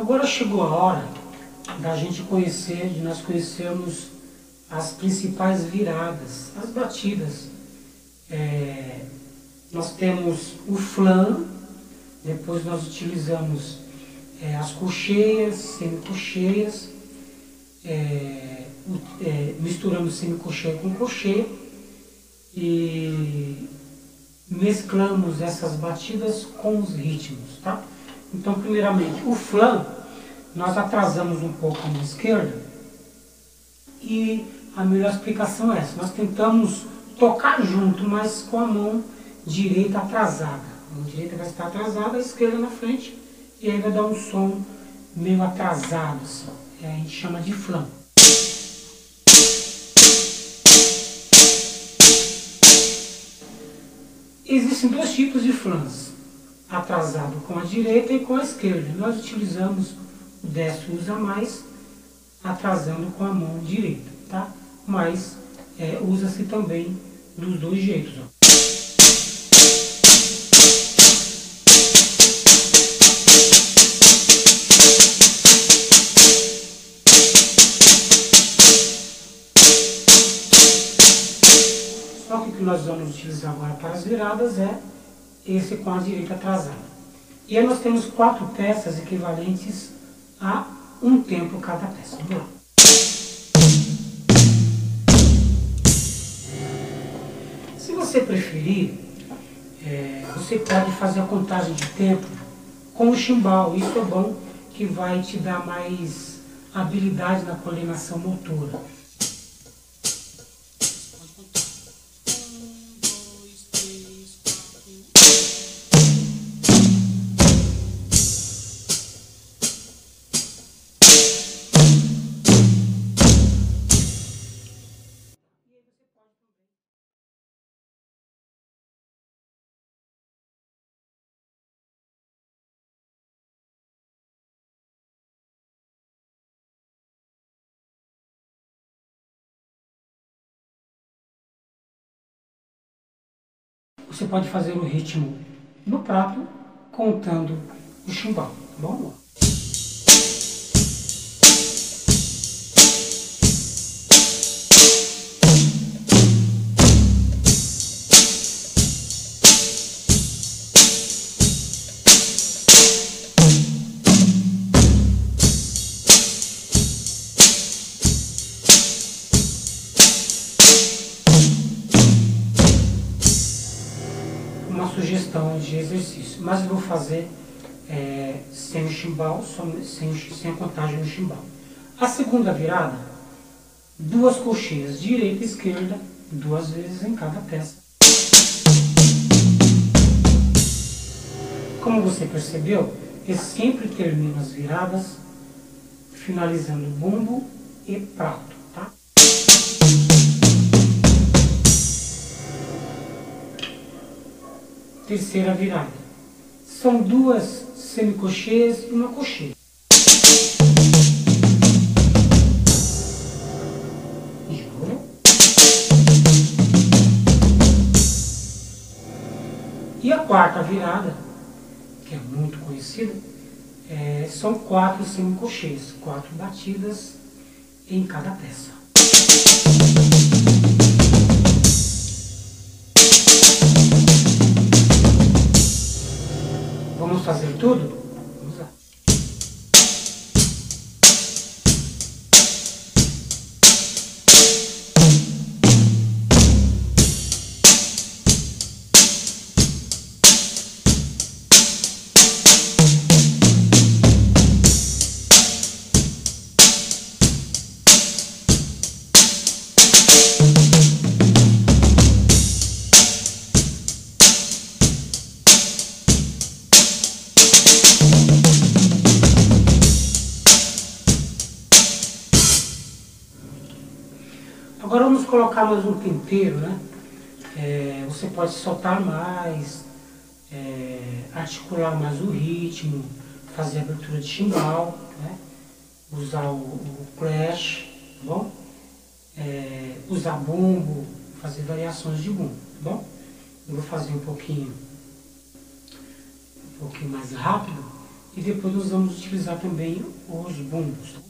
Agora chegou a hora da gente conhecer, de nós conhecermos as principais viradas, as batidas. É, nós temos o flan, depois nós utilizamos é, as cocheias, semicocheias, é, é, misturamos semicocheia com cocheia e mesclamos essas batidas com os ritmos, tá? Então, primeiramente, o flan, nós atrasamos um pouco a mão esquerda e a melhor explicação é essa. Nós tentamos tocar junto, mas com a mão direita atrasada. A mão direita vai estar atrasada, a esquerda na frente, e aí vai dar um som meio atrasado, assim. É, a gente chama de flan. Existem dois tipos de flans, atrasado com a direita e com a esquerda. Nós utilizamos o destro usa mais, atrasando com a mão direita, tá? Mas é, usa-se também dos dois jeitos. Ó. que nós vamos utilizar agora para as viradas é esse com a direita atrasada. E aí nós temos quatro peças equivalentes a um tempo cada peça. Vamos lá. Se você preferir, é, você pode fazer a contagem de tempo com o chimbal. Isso é bom que vai te dar mais habilidade na coordenação motora. Você pode fazer o ritmo no prato, contando o chimbal, tá bom? De exercício, mas vou fazer é, sem o chimbal, sem, sem a contagem no chimbal. A segunda virada, duas cocheias, direita e esquerda, duas vezes em cada peça. Como você percebeu, eu sempre termino as viradas finalizando bumbo e prato. Terceira virada. São duas semicocheias e uma cocheia. E a quarta virada, que é muito conhecida, é, são quatro semicocheias, quatro batidas em cada peça. Tudo? Um tempero, né? É, você pode soltar mais, é, articular mais o ritmo, fazer abertura de chimbal, né? usar o, o crash, tá bom? É, usar bumbo, fazer variações de bumbo, tá bom? Eu vou fazer um pouquinho, um pouquinho mais rápido e depois nós vamos utilizar também os bumbos.